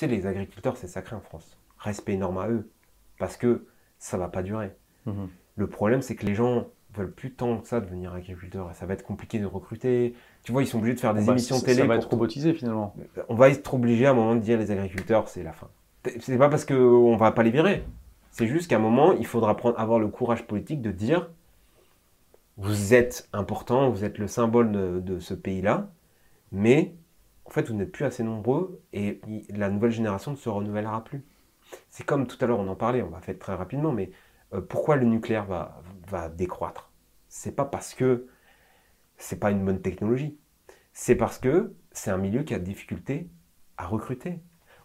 Sais, les agriculteurs, c'est sacré en France. Respect énorme à eux. Parce que ça va pas durer. Mhm. Le problème, c'est que les gens veulent plus tant que ça devenir agriculteurs. Ça va être compliqué de recruter. Tu vois, ils sont obligés de faire des Bah, émissions ça- télé. Ça va être robotisé finalement. on va être obligé à un moment de dire les agriculteurs, c'est la fin. C'est pas parce qu'on va pas les virer. C'est juste qu'à un moment, il faudra prendre, avoir le courage politique de dire vous êtes important, vous êtes le symbole de, de ce pays-là, mais en fait, vous n'êtes plus assez nombreux et la nouvelle génération ne se renouvellera plus. C'est comme tout à l'heure, on en parlait, on va faire très rapidement, mais euh, pourquoi le nucléaire va, va décroître? C'est pas parce que c'est pas une bonne technologie. C'est parce que c'est un milieu qui a de difficulté à recruter.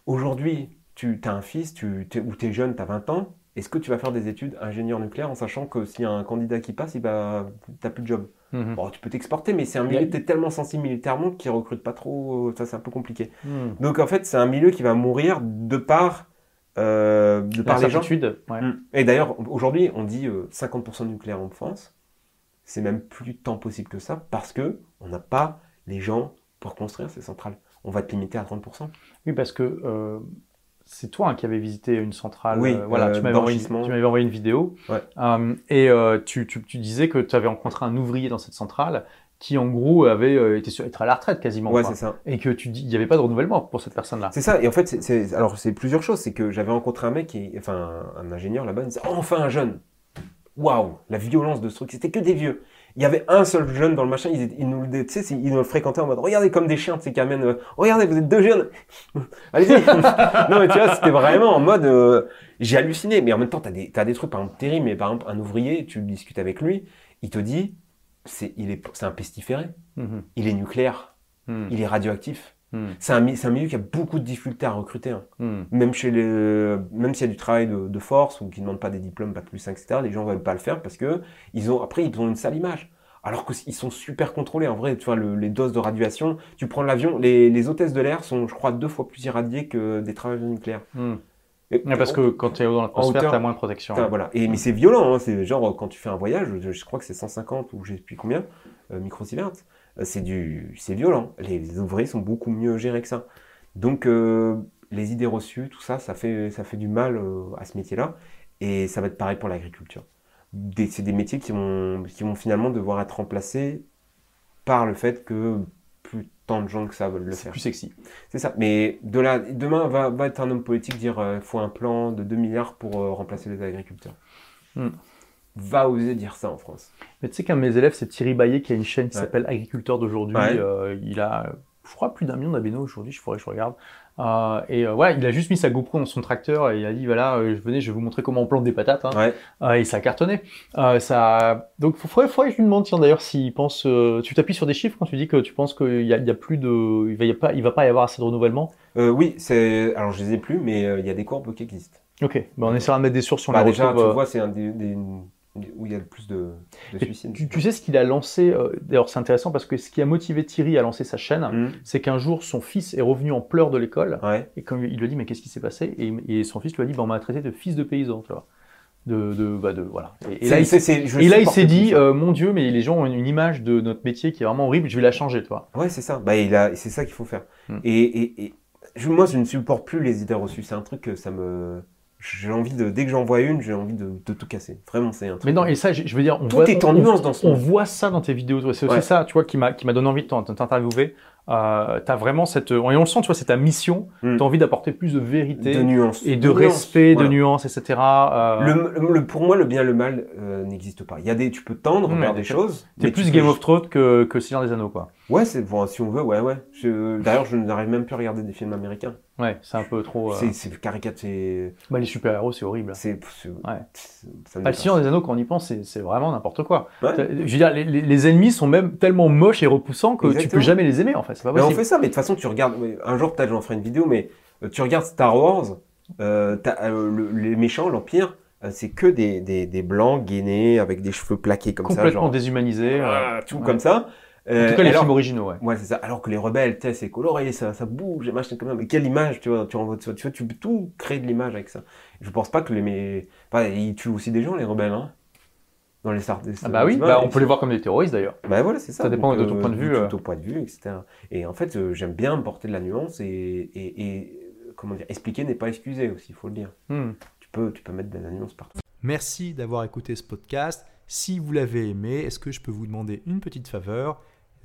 Aujourd'hui, tu as un fils tu, ou tu es jeune, tu as 20 ans, est-ce que tu vas faire des études ingénieur nucléaire en sachant que s'il y a un candidat qui passe, tu n'as plus de job? Mhm. Bon, tu peux t'exporter, mais c'est un Il milieu qui est tellement sensible militairement qu'il ne recrute pas trop, ça c'est un peu compliqué. Mhm. Donc en fait, c'est un milieu qui va mourir de par, euh, de par les gens. Ouais. Mm. Et d'ailleurs, aujourd'hui, on dit euh, 50% de nucléaire en France. C'est même plus tant possible que ça parce que on n'a pas les gens pour construire ces centrales. On va te limiter à 30%. Oui, parce que euh, c'est toi hein, qui avais visité une centrale. Oui, euh, voilà, euh, tu m'avais envoyé, une vidéo. Ouais. Euh, et tu, tu- tu disais que tu avais rencontré un ouvrier dans cette centrale qui, en gros, avait été sur, être à la retraite quasiment. Ouais, c'est ça. Et que tu dis, il n'y avait pas de renouvellement pour cette personne-là. C'est ça. Et en fait, c'est- c'est alors c'est plusieurs choses. C'est que j'avais rencontré un mec, qui, enfin un ingénieur là-bas, il me disait enfin un jeune. Waouh, la violence de ce truc. C'était que des vieux. Il y avait un seul jeune dans le machin. Ils, nous, ils nous le fréquentaient en mode regardez comme des chiens, tu sais, qui amènent. euh, regardez, vous êtes deux jeunes. Allez-y. non mais tu vois, c'était vraiment en mode. euh, j'ai halluciné. Mais en même temps, t'as des, t'as des trucs par exemple terribles. Mais par exemple, un ouvrier, tu discutes avec lui, il te dit, c'est, il est, c'est un pestiféré. Mhm. Il est nucléaire. Mhm. Il est radioactif. Mhm. C'est un, milieu qui a beaucoup de difficultés à recruter. hein. Mhm. Même chez les, même s'il y a du travail de, de force ou qui ne demandent pas des diplômes, pas plus 5, etc., les gens ne veulent pas le faire parce que ils ont, après, ils ont une sale image. Alors qu'ils sont super contrôlés. En vrai, tu vois, le- les doses de radiation, tu prends l'avion, les, les hôtesses de l'air sont, je crois, deux fois plus irradiées que des travailleurs nucléaires. Et- Ouais, parce que quand tu es dans l'atmosphère, tu as moins de protection. Voilà. Et, mais c'est violent, hein. c'est genre quand tu fais un voyage, je, je crois que c'est 150 ou je sais plus combien, euh, microsieverts, euh, c'est du, c'est violent. Les, ouvriers sont beaucoup mieux gérés que ça. Donc euh, les idées reçues, tout ça, ça fait, ça fait du mal à ce métier-là. Et ça va être pareil pour l'agriculture. Des- C'est des métiers qui vont, qui vont finalement devoir être remplacés par le fait que plus tant de gens que ça veulent le C'est faire. plus sexy. C'est ça. Mais de là, demain va, va être un homme politique dire il faut un plan de 2 milliards pour euh, remplacer les agriculteurs. Hmm. Va oser dire ça en France. Mais tu sais qu'un de mes élèves, c'est Thierry Baillet, qui a une chaîne qui Ouais. s'appelle Agriculteur d'aujourd'hui. Ouais. Euh, il a, je crois, plus d'un million d'abonnés aujourd'hui, je faudrait que je regarde. Euh, et euh, voilà, il a juste mis sa GoPro dans son tracteur et il a dit voilà, euh, venez, je vais vous montrer comment on plante des patates. hein. Ouais. Euh, et ça a cartonné. Ça... Donc, il faudrait, faudrait que je lui demande, tiens, d'ailleurs, s'il pense. tu t'appuies sur des chiffres quand tu dis que tu penses qu'il y a, plus de. Il va, y a pas, il va pas y avoir assez de renouvellement? Oui, c'est. Alors je les ai plus, mais il y a des courbes qui existent. Ok, ben, on essaiera de mettre des sources sur Bah, les déjà, retrouve, tu vois, c'est un des, des- où il y a le plus de, suicides. Tu, tu sais ce qu'il a lancé, euh, d'ailleurs c'est intéressant parce que ce qui a motivé Thierry à lancer sa chaîne, Hmm. c'est qu'un jour son fils est revenu en pleurs de l'école Ouais. et quand il lui a dit mais qu'est-ce qui s'est passé? Et, et son fils lui a dit bah, on m'a traité de fils de paysan, tu vois. De, de, bah, de voilà. Et, et là, il, et là, s'est dit euh, mon Dieu mais les gens ont une image de notre métier qui est vraiment horrible, je vais la changer, tu vois. Ouais, c'est ça. Bah, il a, c'est ça qu'il faut faire. Hmm. Et, et, moi, je ne supporte plus les idées reçues. C'est un truc que ça me. J'ai envie de. Dès que j'en vois une, j'ai envie de, de tout casser. Vraiment, c'est un truc. Mais non, et ça, je veux dire, on Tout voit, est en on- nuance dans ce On voit ça dans tes vidéos, toi. C'est aussi ça, tu vois, qui m'a qui m'a donné envie de t'in- t'interviewer. Euh, t'as vraiment cette, et on le sent, tu vois, c'est ta mission. Hmm. T'as envie d'apporter plus de vérité de nuances. et de respect, de nuances, etc. Euh, Le, le- le- pour moi, le bien et le mal euh, n'existe pas. Il y a des, tu peux tendre Ouais, vers des choses. T'es plus tu Game peux- of Thrones que, que Seigneur des Anneaux, quoi. Ouais, c'est bon, si on veut, ouais, ouais. Je- D'ailleurs, je n'arrive même plus à regarder des films américains. Ouais, c'est un peu trop. euh, C'est, c'est caricature, Bah, les super-héros, c'est horrible. c'est, Ouais. le. Seigneur des Anneaux, quand on y pense, c'est vraiment n'importe quoi. Ouais. Je veux dire, les, les- les ennemis sont même tellement moches et repoussants que tu Exactement. peux jamais les aimer, en fait. Pas Mais on fait ça, mais de toute façon, tu regardes. Un jour, peut-être, j'en ferai une vidéo, mais euh, tu regardes Star Wars, euh, euh, le- les méchants, l'Empire, euh, c'est que des, des, des blancs gainés avec des cheveux plaqués comme ça, Complètement genre. déshumanisé. euh, Ah, tout ouais. comme ça. En Euh, tout cas, les alors- films originaux, ouais. Ouais, c'est ça. Alors que les rebelles, tu sais, c'est coloré, ça, ça bouge, machin comme ça. Mais quelle image, tu vois, tu, envoies- tu vois, tu vois, tu peux tout créer de l'image avec ça. Je pense pas que les. Mais, enfin, ils tuent aussi des gens, les rebelles, hein. Dans les Star Ah bah oui, bah, on peut les voir comme des terroristes d'ailleurs. Bah voilà, c'est ça. Ça dépend Donc, de ton point de vue, De euh. ton point de vue, etc. Et en fait, euh, j'aime bien porter de la nuance et, et, et comment dire, expliquer n'est pas excusé aussi, il faut le dire. Hmm. Tu peux, tu peux mettre des annonces partout. Merci d'avoir écouté ce podcast. Si vous l'avez aimé, est-ce que je peux vous demander une petite faveur?